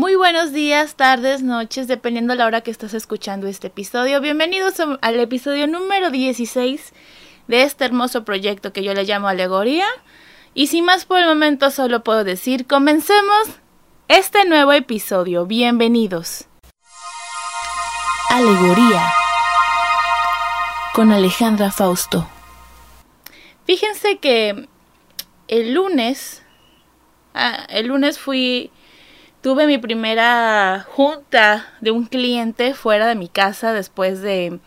Muy buenos días, tardes, noches, dependiendo de la hora que estás escuchando este episodio. Bienvenidos al episodio número 16 de este hermoso proyecto que yo le llamo Alegoría. Y sin más por el momento solo puedo decir, comencemos este nuevo episodio. Bienvenidos. Alegoría con Alejandra Fausto. Fíjense que el lunes, ah, el lunes fui tuve mi primera junta de un cliente fuera de mi casa después de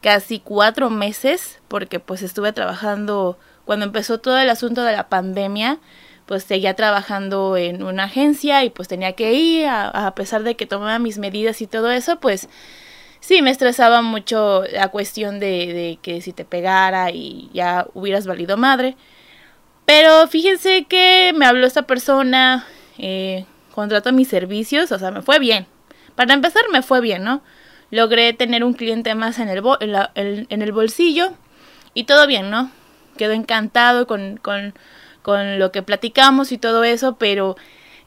casi cuatro meses, porque pues estuve trabajando cuando empezó todo el asunto de la pandemia, pues seguía trabajando en una agencia y pues tenía que ir, a, pesar de que tomaba mis medidas y todo eso, pues sí, me estresaba mucho la cuestión de, que si te pegara y ya hubieras valido madre. Pero fíjense que me habló esta persona, eh, contrató mis servicios, o sea, me fue bien. Para empezar, me fue bien, ¿no? Logré tener un cliente más en el, en, el bolsillo y todo bien, ¿no? Quedó encantado con, con, con lo que platicamos y todo eso, pero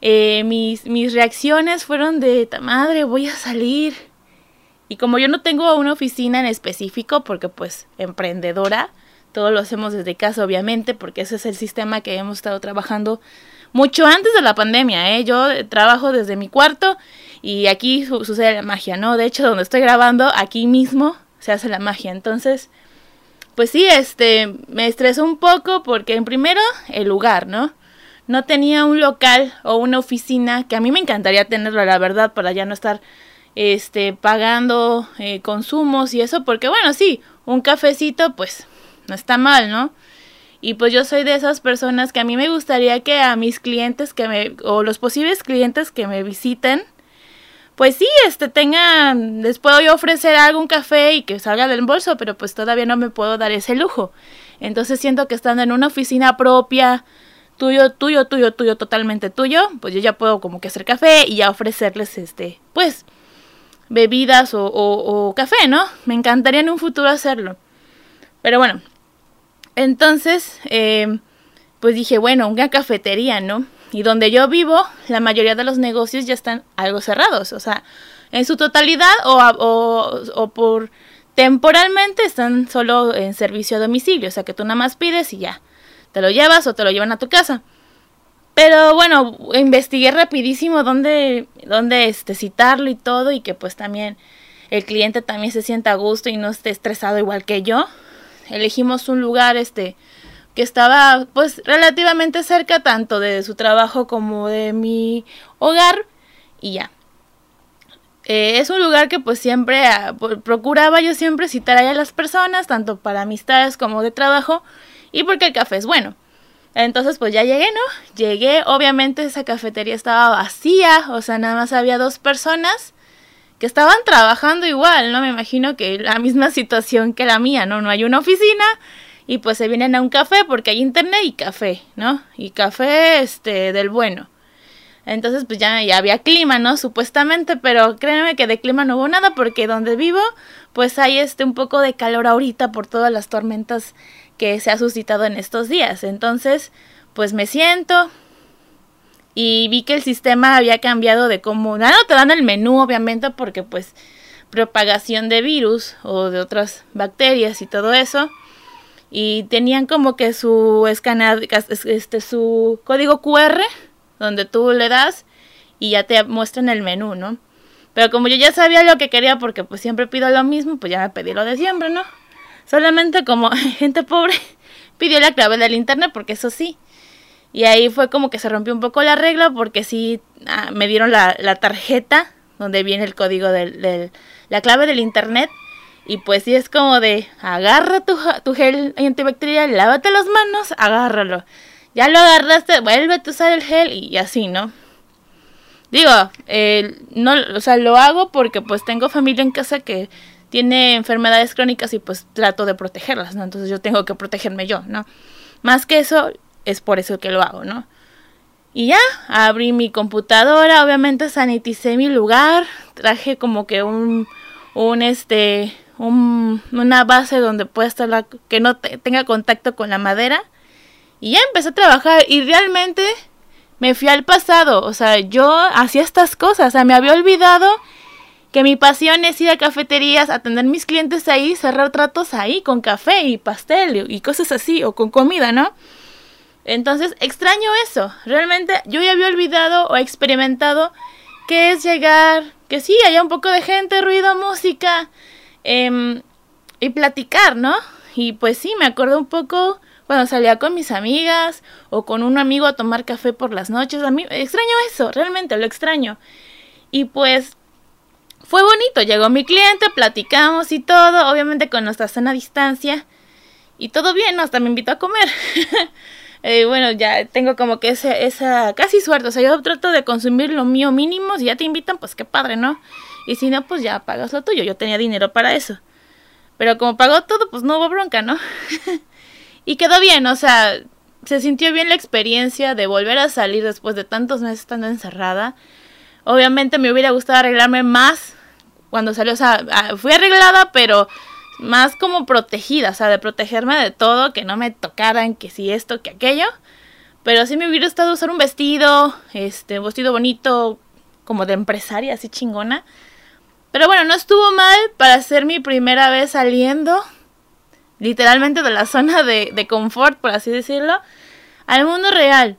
eh, mis, mis reacciones fueron de, madre, voy a salir. Y como yo no tengo una oficina en específico, porque pues emprendedora, todo lo hacemos desde casa, obviamente, porque ese es el sistema que hemos estado trabajando mucho antes de la pandemia, ¿eh? Yo trabajo desde mi cuarto y aquí sucede la magia, ¿no? De hecho, donde estoy grabando, aquí mismo se hace la magia. Entonces, pues sí, este, me estresó un poco porque en primero, el lugar, ¿no? No tenía un local o una oficina que a mí me encantaría tenerlo, la verdad, para ya no estar este pagando eh, consumos y eso porque bueno sí un cafecito pues no está mal no y pues yo soy de esas personas que a mí me gustaría que a mis clientes que me, o los posibles clientes que me visiten, pues sí, este tengan, les puedo yo ofrecer algún café y que salga del bolso, pero pues todavía no me puedo dar ese lujo. Entonces siento que estando en una oficina propia, tuyo, tuyo, tuyo, tuyo, totalmente tuyo, pues yo ya puedo como que hacer café y ya ofrecerles este, pues, bebidas o, o, o café, ¿no? Me encantaría en un futuro hacerlo. Pero bueno, entonces, eh, pues dije, bueno, una cafetería, ¿no? Y donde yo vivo, la mayoría de los negocios ya están algo cerrados, o sea, en su totalidad o, o, o por temporalmente están solo en servicio a domicilio, o sea que tú nada más pides y ya, te lo llevas o te lo llevan a tu casa. Pero bueno, investigué rapidísimo dónde, dónde este, citarlo y todo y que pues también el cliente también se sienta a gusto y no esté estresado igual que yo elegimos un lugar este que estaba pues relativamente cerca tanto de su trabajo como de mi hogar y ya. Eh, es un lugar que pues siempre ah, procuraba yo siempre citar a las personas, tanto para amistades como de trabajo, y porque el café es bueno. Entonces pues ya llegué, ¿no? Llegué, obviamente esa cafetería estaba vacía, o sea, nada más había dos personas que estaban trabajando igual, ¿no? Me imagino que la misma situación que la mía, ¿no? No hay una oficina y pues se vienen a un café porque hay internet y café, ¿no? Y café, este, del bueno. Entonces, pues ya, ya había clima, ¿no? Supuestamente, pero créanme que de clima no hubo nada porque donde vivo, pues hay este un poco de calor ahorita por todas las tormentas que se ha suscitado en estos días. Entonces, pues me siento, y vi que el sistema había cambiado de cómo, no te dan el menú obviamente porque pues propagación de virus o de otras bacterias y todo eso y tenían como que su escaneado este su código QR donde tú le das y ya te muestran el menú, ¿no? Pero como yo ya sabía lo que quería porque pues siempre pido lo mismo, pues ya me pedí lo de siempre, ¿no? Solamente como gente pobre pidió la clave del internet porque eso sí, y ahí fue como que se rompió un poco la regla porque sí ah, me dieron la, la, tarjeta donde viene el código del, del, la clave del internet. Y pues sí es como de agarra tu, tu gel antibacterial, lávate las manos, agárralo. Ya lo agarraste, vuelve a usar el gel y así, ¿no? Digo, eh, no, o sea, lo hago porque pues tengo familia en casa que tiene enfermedades crónicas y pues trato de protegerlas, ¿no? Entonces yo tengo que protegerme yo, ¿no? Más que eso, es por eso que lo hago, ¿no? Y ya, abrí mi computadora, obviamente saniticé mi lugar, traje como que un, un este, un, una base donde pueda estar la, que no tenga contacto con la madera. Y ya empecé a trabajar y realmente me fui al pasado, o sea, yo hacía estas cosas, o sea, me había olvidado que mi pasión es ir a cafeterías, atender mis clientes ahí, cerrar tratos ahí con café y pastel y cosas así, o con comida, ¿no? Entonces, extraño eso. Realmente yo ya había olvidado o experimentado que es llegar, que sí, haya un poco de gente, ruido, música em, y platicar, ¿no? Y pues sí, me acuerdo un poco cuando salía con mis amigas o con un amigo a tomar café por las noches. A mí extraño eso, realmente lo extraño. Y pues fue bonito, llegó mi cliente, platicamos y todo, obviamente con nuestra cena a distancia. Y todo bien, hasta me invitó a comer. eh, bueno, ya tengo como que esa, esa casi suerte. O sea, yo trato de consumir lo mío mínimo. Si ya te invitan, pues qué padre, ¿no? Y si no, pues ya pagas lo tuyo. Yo tenía dinero para eso. Pero como pagó todo, pues no hubo bronca, ¿no? Y quedó bien, o sea, se sintió bien la experiencia de volver a salir después de tantos meses estando encerrada. Obviamente me hubiera gustado arreglarme más cuando salió, o sea, fui arreglada, pero más como protegida, o sea, de protegerme de todo, que no me tocaran, que si esto, que aquello. Pero sí me hubiera gustado usar un vestido, este, un vestido bonito, como de empresaria, así chingona. Pero bueno, no estuvo mal para ser mi primera vez saliendo literalmente de la zona de, de confort, por así decirlo, al mundo real.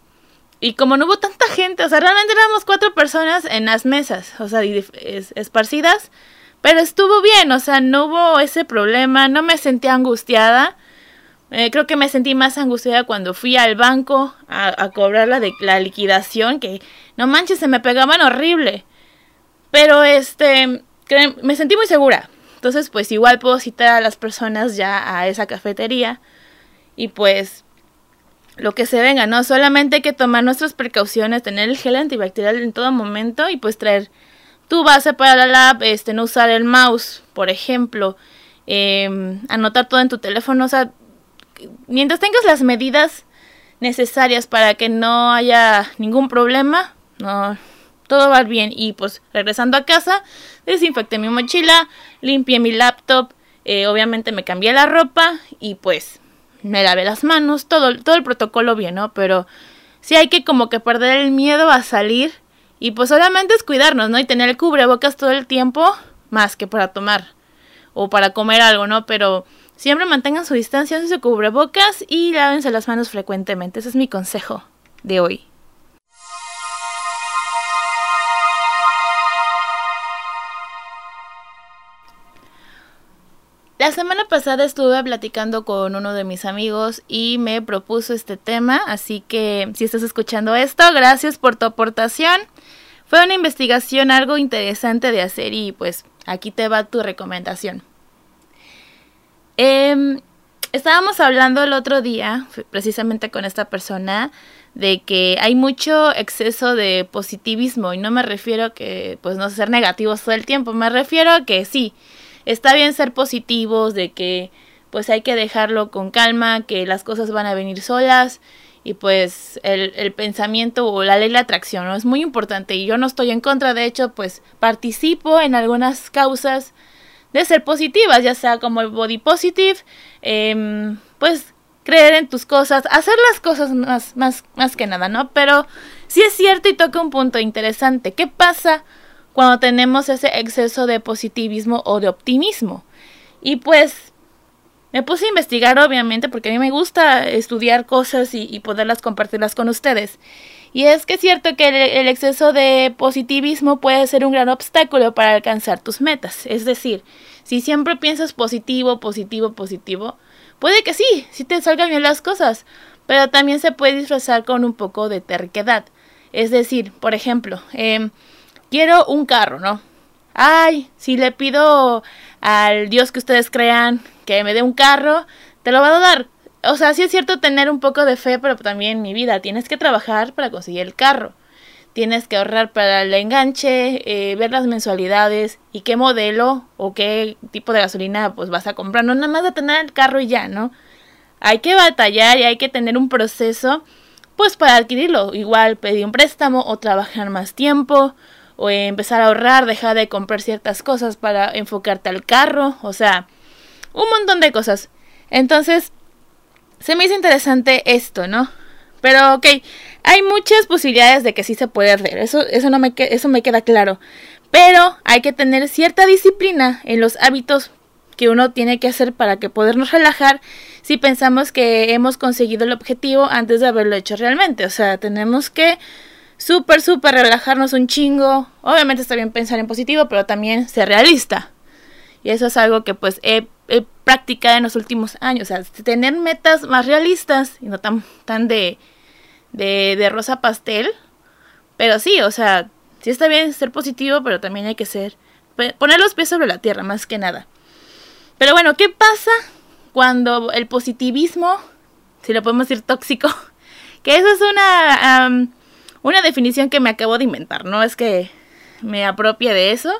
Y como no hubo tanta gente, o sea, realmente éramos cuatro personas en las mesas, o sea, esparcidas, pero estuvo bien, o sea, no hubo ese problema, no me sentí angustiada. Eh, creo que me sentí más angustiada cuando fui al banco a, a cobrar la, de, la liquidación, que no manches, se me pegaban horrible. Pero este, me sentí muy segura. Entonces, pues igual puedo citar a las personas ya a esa cafetería y pues lo que se venga, ¿no? Solamente hay que tomar nuestras precauciones, tener el gel antibacterial en todo momento y pues traer tu base para la lab, este, no usar el mouse, por ejemplo, eh, anotar todo en tu teléfono, o sea, mientras tengas las medidas necesarias para que no haya ningún problema, no, todo va bien. Y pues regresando a casa, desinfecté mi mochila, limpié mi laptop, eh, obviamente me cambié la ropa y pues me lavé las manos, todo, todo el protocolo bien, ¿no? Pero sí hay que como que perder el miedo a salir y pues solamente es cuidarnos, ¿no? Y tener el cubrebocas todo el tiempo, más que para tomar o para comer algo, ¿no? Pero siempre mantengan su distancia, su cubrebocas y lávense las manos frecuentemente. Ese es mi consejo de hoy. La semana pasada estuve platicando con uno de mis amigos y me propuso este tema, así que si estás escuchando esto, gracias por tu aportación. Fue una investigación algo interesante de hacer y pues aquí te va tu recomendación. Em, estábamos hablando el otro día, precisamente con esta persona, de que hay mucho exceso de positivismo y no me refiero a que pues no ser negativos todo el tiempo, me refiero a que sí, está bien ser positivos, de que pues hay que dejarlo con calma, que las cosas van a venir solas y pues el, el pensamiento o la ley de atracción ¿no? es muy importante y yo no estoy en contra, de hecho pues participo en algunas causas de ser positivas, ya sea como el body positive, eh, pues creer en tus cosas, hacer las cosas más, más, más que nada, ¿no? Pero sí es cierto y toca un punto interesante. ¿Qué pasa cuando tenemos ese exceso de positivismo o de optimismo. Y pues me puse a investigar obviamente porque a mí me gusta estudiar cosas y, poderlas compartirlas con ustedes. Y es que es cierto que el, exceso de positivismo puede ser un gran obstáculo para alcanzar tus metas. Es decir, si siempre piensas positivo, positivo, positivo, puede que sí, sí te salgan bien las cosas, pero también se puede disfrazar con un poco de terquedad. Es decir, por ejemplo, eh, quiero un carro, ¿no? Ay, si le pido al Dios que ustedes crean que me dé un carro, te lo va a dar. O sea, sí es cierto tener un poco de fe, pero también mi vida, tienes que trabajar para conseguir el carro. Tienes que ahorrar para el enganche, eh, ver las mensualidades y qué modelo o qué tipo de gasolina pues vas a comprar. No nada más de tener el carro y ya, ¿no? Hay que batallar y hay que tener un proceso pues para adquirirlo. Igual pedir un préstamo o trabajar más tiempo o empezar a ahorrar, dejar de comprar ciertas cosas para enfocarte al carro, o sea, un montón de cosas. Entonces, se me hizo interesante esto, ¿no? Pero ok, hay muchas posibilidades de que sí se puede hacer, eso, eso, no me, eso me queda claro. Pero hay que tener cierta disciplina en los hábitos que uno tiene que hacer para que podernos relajar si pensamos que hemos conseguido el objetivo antes de haberlo hecho realmente. O sea, tenemos que súper, súper relajarnos un chingo. Obviamente está bien pensar en positivo, pero también ser realista. Y eso es algo que pues he, practicado en los últimos años. O sea, tener metas más realistas y no tan, tan de, de, de rosa pastel. Pero sí, o sea, sí está bien ser positivo, pero también hay que ser... Poner los pies sobre la tierra, más que nada. Pero bueno, ¿qué pasa cuando el positivismo, si lo podemos decir tóxico, que esa es una, una definición que me acabo de inventar, no es que me apropie de eso.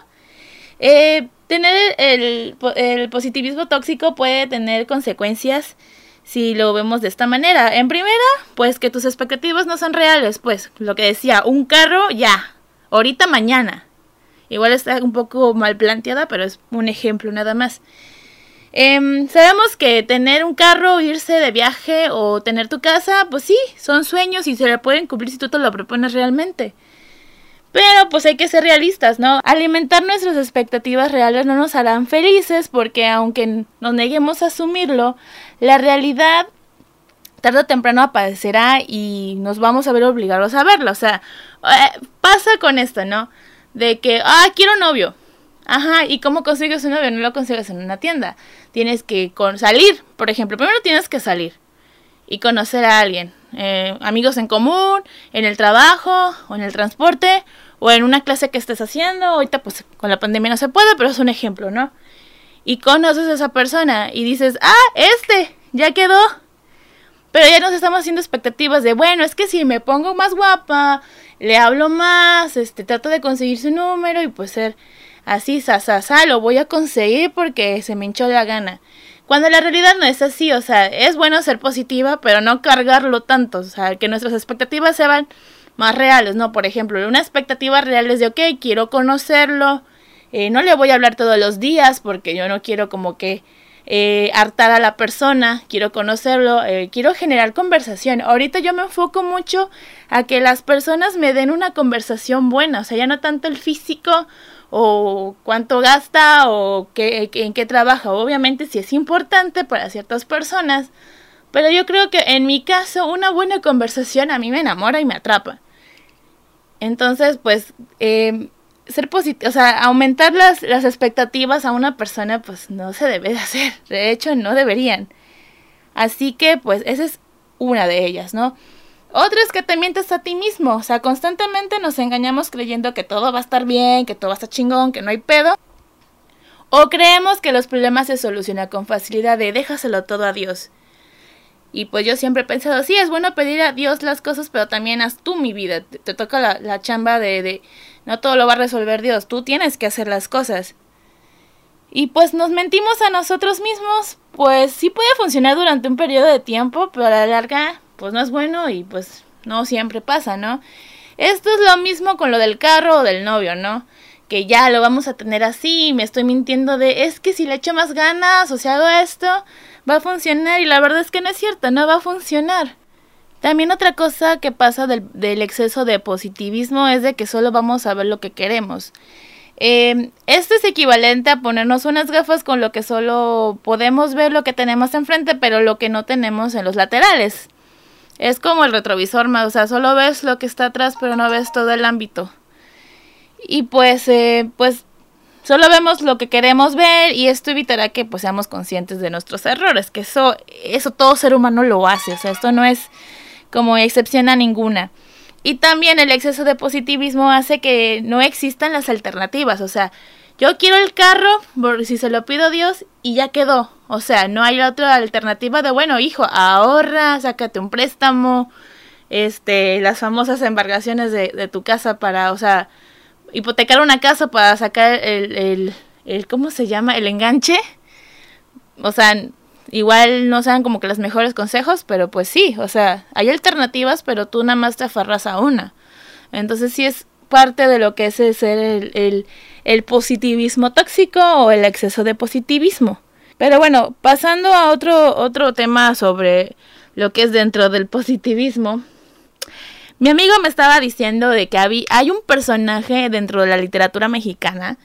Eh, tener el, positivismo tóxico puede tener consecuencias si lo vemos de esta manera. En primera, pues que tus expectativas no son reales, pues lo que decía, un carro ya, ahorita mañana. Igual está un poco mal planteada, pero es un ejemplo nada más. Em, sabemos que tener un carro, irse de viaje o tener tu casa, pues sí, son sueños y se le pueden cumplir si tú te lo propones realmente. Pero pues hay que ser realistas, ¿no? Alimentar nuestras expectativas reales no nos harán felices porque aunque nos neguemos a asumirlo, la realidad tarde o temprano aparecerá y nos vamos a ver obligados a verlo. O sea, eh, pasa con esto, ¿no? De que, ah, quiero novio. Ajá, ¿y cómo consigues un novio? No lo consigues en una tienda tienes que con salir, por ejemplo, primero tienes que salir y conocer a alguien, eh, amigos en común, en el trabajo o en el transporte o en una clase que estés haciendo. Ahorita pues con la pandemia no se puede, pero es un ejemplo, ¿no? Y conoces a esa persona y dices, ah, este, ya quedó. Pero ya nos estamos haciendo expectativas de, bueno, es que si me pongo más guapa, le hablo más, este, trato de conseguir su número y pues ser así, sa, lo voy a conseguir porque se me hinchó la gana. Cuando la realidad no es así, o sea, es bueno ser positiva, pero no cargarlo tanto, o sea, que nuestras expectativas sean más reales, ¿no? Por ejemplo, una expectativa real es de, ok, quiero conocerlo, eh, no le voy a hablar todos los días porque yo no quiero como que eh, hartar a la persona, quiero conocerlo, eh, quiero generar conversación. Ahorita yo me enfoco mucho a que las personas me den una conversación buena, o sea, ya no tanto el físico o cuánto gasta o qué, en qué trabaja. Obviamente sí es importante para ciertas personas, pero yo creo que en mi caso una buena conversación a mí me enamora y me atrapa. Entonces, pues, eh, ser positivo, o sea, aumentar las, las expectativas a una persona, pues no se debe de hacer. De hecho, no deberían. Así que, pues, esa es una de ellas, ¿no? Otra es que te mientes a ti mismo, o sea, constantemente nos engañamos creyendo que todo va a estar bien, que todo va a estar chingón, que no hay pedo. O creemos que los problemas se solucionan con facilidad de déjaselo todo a Dios. Y pues yo siempre he pensado, sí, es bueno pedir a Dios las cosas, pero también haz tú mi vida. Te, toca la, la chamba de, de, no todo lo va a resolver Dios, tú tienes que hacer las cosas. Y pues nos mentimos a nosotros mismos, pues sí puede funcionar durante un periodo de tiempo, pero a la larga pues no es bueno y pues no siempre pasa, ¿no? Esto es lo mismo con lo del carro o del novio, ¿no? Que ya lo vamos a tener así, me estoy mintiendo de es que si le echo más ganas o si hago esto, va a funcionar y la verdad es que no es cierto, no va a funcionar. También otra cosa que pasa del, del exceso de positivismo es de que solo vamos a ver lo que queremos. Eh, esto es equivalente a ponernos unas gafas con lo que solo podemos ver lo que tenemos enfrente, pero lo que no tenemos en los laterales. Es como el retrovisor, o sea, solo ves lo que está atrás, pero no ves todo el ámbito. Y pues, eh, pues, solo vemos lo que queremos ver y esto evitará que pues seamos conscientes de nuestros errores, que eso, eso todo ser humano lo hace, o sea, esto no es como excepción a ninguna. Y también el exceso de positivismo hace que no existan las alternativas, o sea, yo quiero el carro, si se lo pido a Dios, y ya quedó. O sea, no hay otra alternativa de, bueno, hijo, ahorra, sácate un préstamo, este, las famosas embargaciones de, de tu casa para, o sea, hipotecar una casa para sacar el, el, el, ¿cómo se llama? El enganche. O sea, igual no sean como que los mejores consejos, pero pues sí, o sea, hay alternativas, pero tú nada más te aferras a una. Entonces sí es parte de lo que es ser el, el, positivismo tóxico o el exceso de positivismo. Pero bueno, pasando a otro, otro tema sobre lo que es dentro del positivismo, Mi amigo me estaba diciendo de que hay un personaje dentro de la literatura mexicana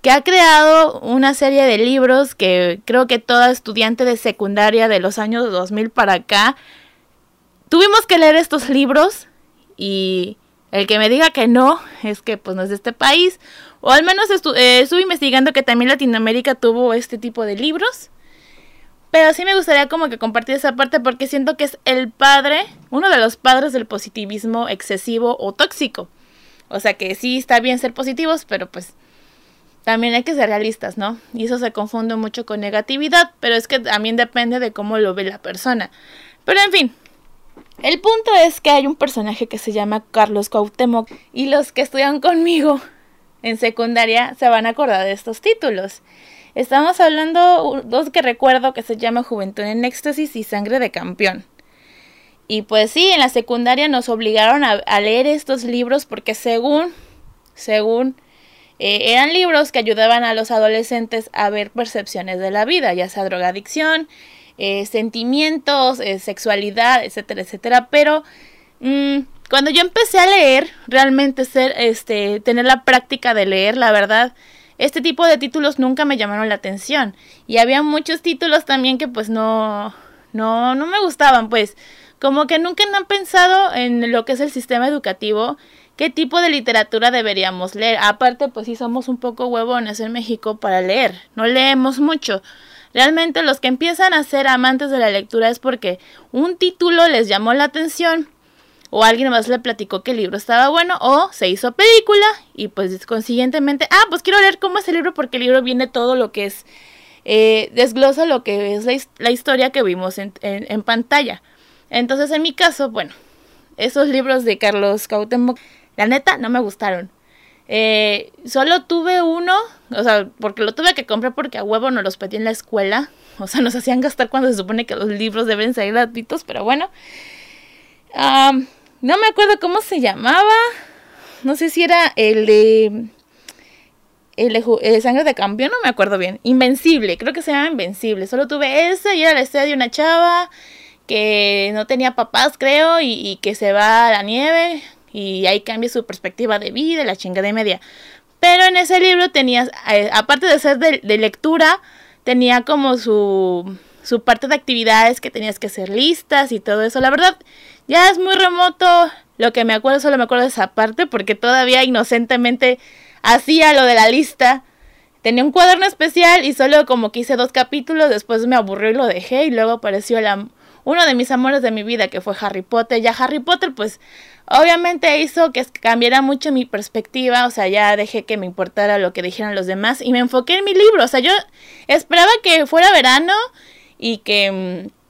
que ha creado una serie de libros que creo que toda estudiante de secundaria de los años 2000 para acá tuvimos que leer estos libros y el que me diga que no es que pues no es de este país o al menos eh, estuve investigando que también Latinoamérica tuvo este tipo de libros pero sí me gustaría como que compartir esa parte porque siento que es el padre, uno de los padres del positivismo excesivo o tóxico. O sea que sí está bien ser positivos, pero pues también hay que ser realistas, ¿no? Y eso se confunde mucho con negatividad, pero es que también depende de cómo lo ve la persona. Pero en fin, el punto es que hay un personaje que se llama Carlos Cuauhtémoc y los que estudian conmigo en secundaria se van a acordar de estos títulos. Estamos hablando dos que recuerdo que se llama Juventud en Éxtasis y Sangre de Campeón. Y pues sí, en la secundaria nos obligaron a, leer estos libros porque según, según eh, eran libros que ayudaban a los adolescentes a ver percepciones de la vida, ya sea drogadicción, eh, sentimientos, eh, sexualidad, etcétera, etcétera. Pero mm, cuando yo empecé a leer, realmente ser, este, tener la práctica de leer, la verdad, este tipo de títulos nunca me llamaron la atención. Y había muchos títulos también que pues no, no, no me gustaban, pues como que nunca han pensado en lo que es el sistema educativo qué tipo de literatura deberíamos leer. Aparte, pues sí somos un poco huevones en México para leer, no leemos mucho. Realmente los que empiezan a ser amantes de la lectura es porque un título les llamó la atención o alguien más le platicó que el libro estaba bueno o se hizo película y pues consiguientemente, ah, pues quiero leer cómo es el libro porque el libro viene todo lo que es, eh, desglosa lo que es la, historia que vimos en, en, pantalla. Entonces en mi caso, bueno, esos libros de Carlos Cuauhtémoc la neta, no me gustaron. Eh, solo tuve uno, o sea, porque lo tuve que comprar porque a huevo no los pedí en la escuela. O sea, nos hacían gastar cuando se supone que los libros deben ser gratuitos, pero bueno. No me acuerdo cómo se llamaba. No sé si era el de. El de, Sangre de Campeón, no me acuerdo bien. Invencible, creo que se llama Invencible. Solo tuve ese y era la historia de una chava que no tenía papás, creo, y, que se va a la nieve y ahí cambia su perspectiva de vida, la chingada de media. Pero en ese libro tenías, eh, aparte de ser de, lectura, tenía como su, su parte de actividades que tenías que hacer listas y todo eso. La verdad, ya es muy remoto lo que me acuerdo, solo me acuerdo de esa parte porque todavía inocentemente hacía lo de la lista. Tenía un cuaderno especial y solo como que hice dos capítulos, después me aburrió y lo dejé y luego apareció la, uno de mis amores de mi vida que fue Harry Potter. Ya Harry Potter pues Obviamente hizo que cambiara mucho mi perspectiva, o sea, ya dejé que me importara lo que dijeran los demás y me enfoqué en mi libro, o sea, yo esperaba que fuera verano y que mm,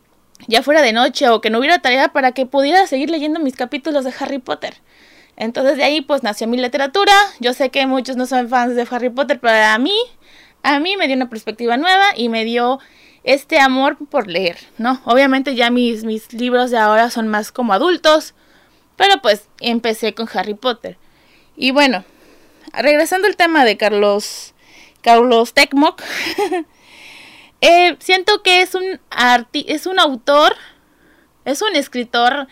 ya fuera de noche o que no hubiera tarea para que pudiera seguir leyendo mis capítulos de Harry Potter. Entonces de ahí pues nació mi literatura. Yo sé que muchos no son fans de Harry Potter, pero a mí, a mí me dio una perspectiva nueva y me dio este amor por leer, ¿no? Obviamente ya mis, mis libros de ahora son más como adultos, pero pues empecé con Harry Potter. Y bueno, regresando al tema de Carlos, Carlos Tecmoc, eh, siento que es un, es un autor, es un escritor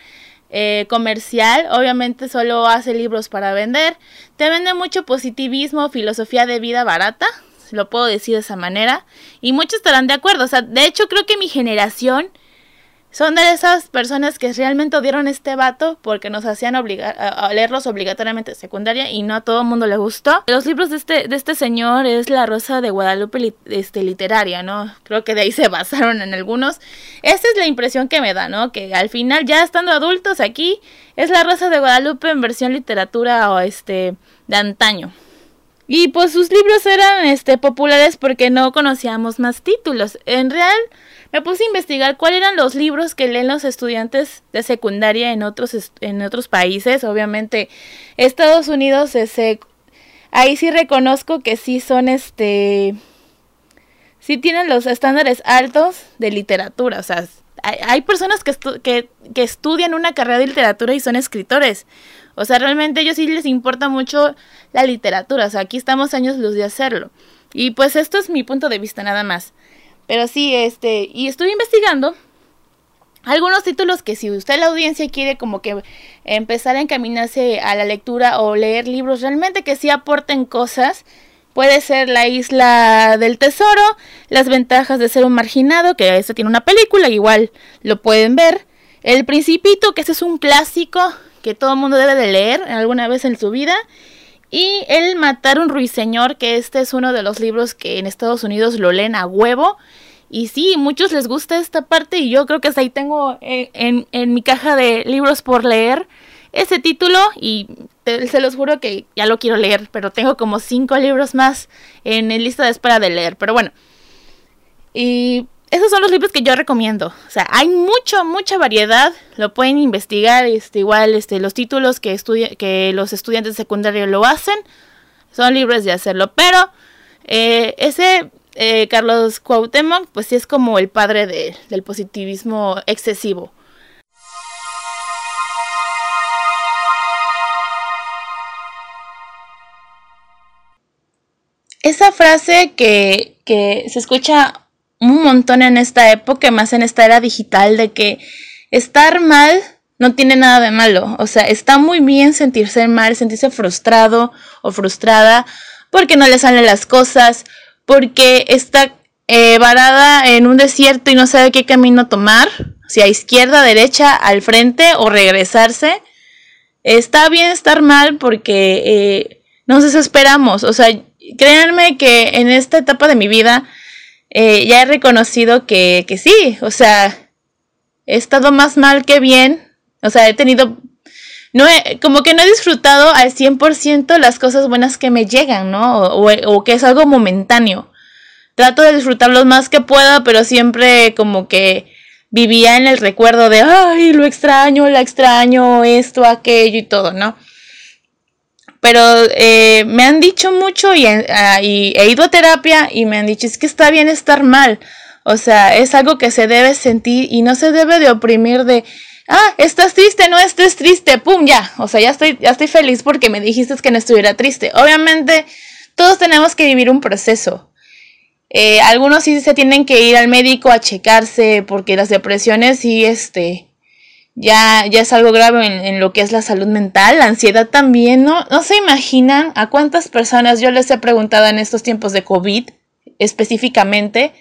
eh, comercial, obviamente solo hace libros para vender, te vende mucho positivismo, filosofía de vida barata, lo puedo decir de esa manera, y muchos estarán de acuerdo, o sea, de hecho creo que mi generación son de esas personas que realmente odiaron este vato porque nos hacían obligar a leerlos obligatoriamente secundaria y no a todo el mundo le gustó. Los libros de este, de este señor es La Rosa de Guadalupe este, literaria, ¿no? Creo que de ahí se basaron en algunos. Esta es la impresión que me da, ¿no? Que al final, ya estando adultos aquí, es La Rosa de Guadalupe en versión literatura o este de antaño. Y pues sus libros eran este populares porque no conocíamos más títulos. En real me puse a investigar cuáles eran los libros que leen los estudiantes de secundaria en otros, en otros países. Obviamente, Estados Unidos, ese, ahí sí reconozco que sí son este. Sí tienen los estándares altos de literatura. O sea, hay, personas que, que, que estudian una carrera de literatura y son escritores. O sea, realmente a ellos sí les importa mucho la literatura. O sea, aquí estamos años luz de hacerlo. Y pues esto es mi punto de vista nada más. Pero sí, este, y estuve investigando algunos títulos que si usted la audiencia quiere como que empezar a encaminarse a la lectura o leer libros realmente que sí aporten cosas, puede ser La isla del tesoro, Las ventajas de ser un marginado, que eso tiene una película, igual lo pueden ver. El Principito, que ese es un clásico que todo mundo debe de leer alguna vez en su vida. Y El Matar un Ruiseñor, que este es uno de los libros que en Estados Unidos lo leen a huevo. Y sí, muchos les gusta esta parte y yo creo que ahí tengo eh, en, en, mi caja de libros por leer ese título y se los juro que ya lo quiero leer, pero tengo como cinco libros más en el lista de espera de leer. Pero bueno, y esos son los libros que yo recomiendo. O sea, hay mucha, mucha variedad. Lo pueden investigar. Este, igual, este, los títulos que, que los estudiantes de secundaria lo hacen son libres de hacerlo. Pero eh, ese eh, Carlos Cuauhtémoc, pues sí es como el padre del positivismo excesivo. Esa frase que, que se escucha un montón en esta época, más en esta era digital, de que estar mal no tiene nada de malo. O sea, está muy bien sentirse mal, sentirse frustrado o frustrada porque no le salen las cosas, porque está eh, varada en un desierto y no sabe qué camino tomar, si a izquierda, derecha, al frente o regresarse. Está bien estar mal porque eh, nos desesperamos. O sea, créanme que en esta etapa de mi vida eh, ya he reconocido que, que sí, o sea, he estado más mal que bien. O sea, he tenido no como que no he disfrutado al 100% las cosas buenas que me llegan, ¿no? O, o, que es algo momentáneo. Trato de disfrutar más que pueda, pero siempre como que vivía en el recuerdo de, ay, lo extraño, la extraño, esto, aquello y todo, ¿no? Pero eh, me han dicho mucho y, ah, y he ido a terapia y me han dicho, es que está bien estar mal. O sea, es algo que se debe sentir y no se debe de oprimir de, ah, estás triste, no estés triste, pum, ya, o sea, ya estoy, ya estoy feliz porque me dijiste que no estuviera triste. Obviamente, todos tenemos que vivir un proceso. Eh, algunos sí se tienen que ir al médico a checarse porque las depresiones sí, este, ya, ya es algo grave en, lo que es la salud mental, la ansiedad también, ¿no? No se imaginan a cuántas personas yo les he preguntado en estos tiempos de COVID específicamente,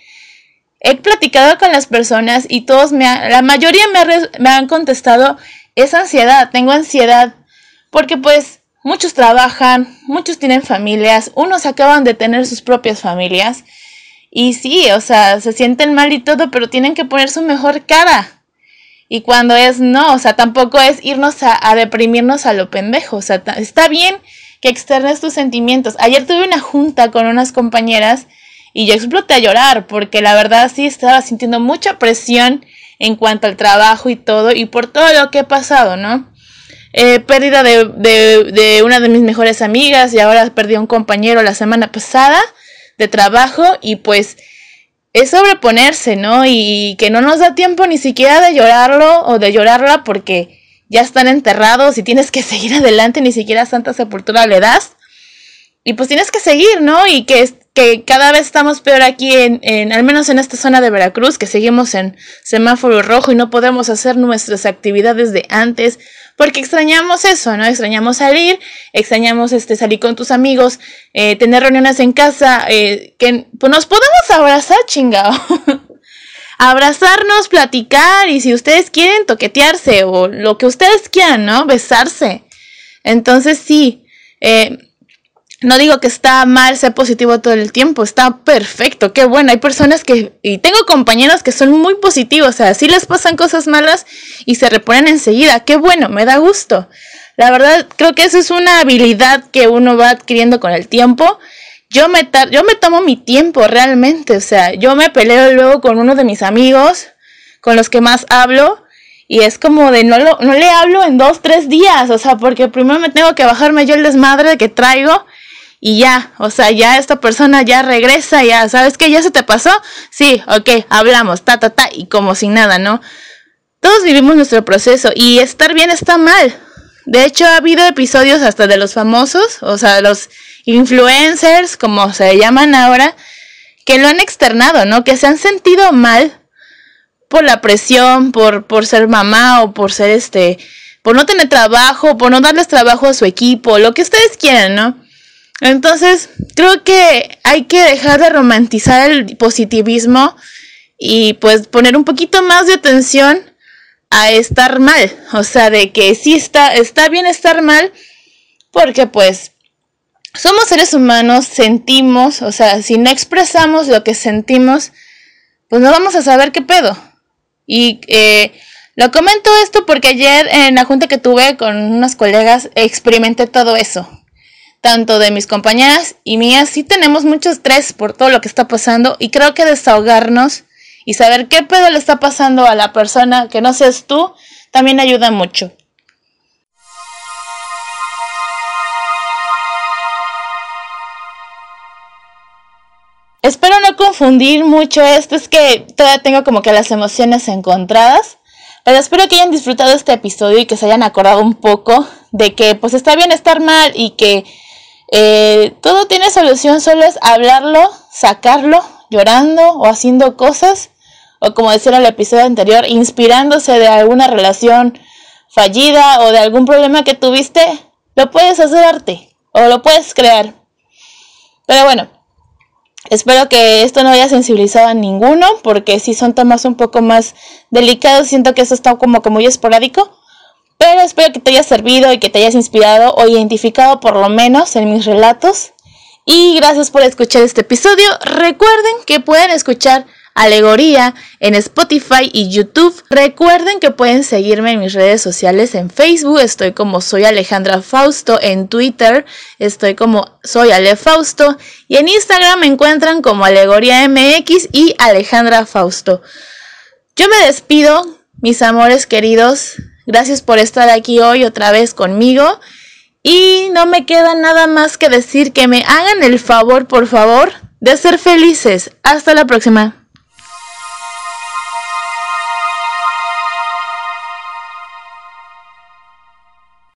He platicado con las personas y todos la mayoría me, me han contestado, es ansiedad, tengo ansiedad, porque pues muchos trabajan, muchos tienen familias, unos acaban de tener sus propias familias y sí, o sea, se sienten mal y todo, pero tienen que poner su mejor cara. Y cuando es no, o sea, tampoco es irnos a, a deprimirnos a lo pendejo, o sea, está bien que externes tus sentimientos. Ayer tuve una junta con unas compañeras y yo exploté a llorar porque la verdad sí estaba sintiendo mucha presión en cuanto al trabajo y todo y por todo lo que he pasado, ¿no? Eh, pérdida de, de, de, una de mis mejores amigas y ahora perdí a un compañero la semana pasada de trabajo y pues es sobreponerse, ¿no? Y que no nos da tiempo ni siquiera de llorarlo o de llorarla porque ya están enterrados y tienes que seguir adelante, ni siquiera Santa Sepultura le das. Y pues tienes que seguir, ¿no? Y que que cada vez estamos peor aquí en, en, al menos en esta zona de Veracruz, que seguimos en semáforo rojo y no podemos hacer nuestras actividades de antes, porque extrañamos eso, ¿no? Extrañamos salir, extrañamos este salir con tus amigos, eh, tener reuniones en casa, eh, que pues nos podemos abrazar, chingado. Abrazarnos, platicar y si ustedes quieren toquetearse o lo que ustedes quieran, ¿no? Besarse. Entonces sí, eh, no digo que está mal ser positivo todo el tiempo, está perfecto, qué bueno. Hay personas que, y tengo compañeros que son muy positivos, o sea, sí les pasan cosas malas y se reponen enseguida, qué bueno, me da gusto. La verdad, creo que eso es una habilidad que uno va adquiriendo con el tiempo. Yo me, yo me tomo mi tiempo realmente, o sea, yo me peleo luego con uno de mis amigos, con los que más hablo, y es como de no, lo, no le hablo en dos, tres días, o sea, porque primero me tengo que bajarme yo el desmadre que traigo y ya, o sea, ya esta persona ya regresa, ya, ¿sabes qué? ¿Ya se te pasó? Sí, ok, hablamos, ta, ta, ta, y como sin nada, ¿no? Todos vivimos nuestro proceso y estar bien está mal. De hecho, ha habido episodios hasta de los famosos, o sea, los influencers, como se llaman ahora, que lo han externado, ¿no? Que se han sentido mal por la presión, por, por ser mamá o por ser este, por no tener trabajo, por no darles trabajo a su equipo, lo que ustedes quieran, ¿no? Entonces, creo que hay que dejar de romantizar el positivismo y pues poner un poquito más de atención a estar mal, o sea, de que sí está, está bien estar mal, porque pues somos seres humanos, sentimos, o sea, si no expresamos lo que sentimos, pues no vamos a saber qué pedo. Y eh, lo comento esto porque ayer en la junta que tuve con unas colegas experimenté todo eso. Tanto de mis compañeras y mías, sí tenemos mucho estrés por todo lo que está pasando y creo que desahogarnos y saber qué pedo le está pasando a la persona que no seas tú también ayuda mucho. Espero no confundir mucho esto, es que todavía tengo como que las emociones encontradas, pero espero que hayan disfrutado este episodio y que se hayan acordado un poco de que pues está bien estar mal y que eh, todo tiene solución, solo es hablarlo, sacarlo, llorando o haciendo cosas o como decía en el episodio anterior, inspirándose de alguna relación fallida o de algún problema que tuviste, lo puedes hacer arte o lo puedes crear. Pero bueno, espero que esto no haya sensibilizado a ninguno, porque si son temas un poco más delicados, siento que eso está como que muy esporádico. Pero espero que te haya servido y que te hayas inspirado o identificado por lo menos en mis relatos. Y gracias por escuchar este episodio. Recuerden que pueden escuchar Alegoría en Spotify y YouTube. Recuerden que pueden seguirme en mis redes sociales en Facebook, estoy como soy Alejandra Fausto, en Twitter estoy como soy Ale Fausto y en Instagram me encuentran como Alegoría MX y Alejandra Fausto. Yo me despido, mis amores queridos, gracias por estar aquí hoy otra vez conmigo. Y no me queda nada más que decir que me hagan el favor, por favor, de ser felices. Hasta la próxima.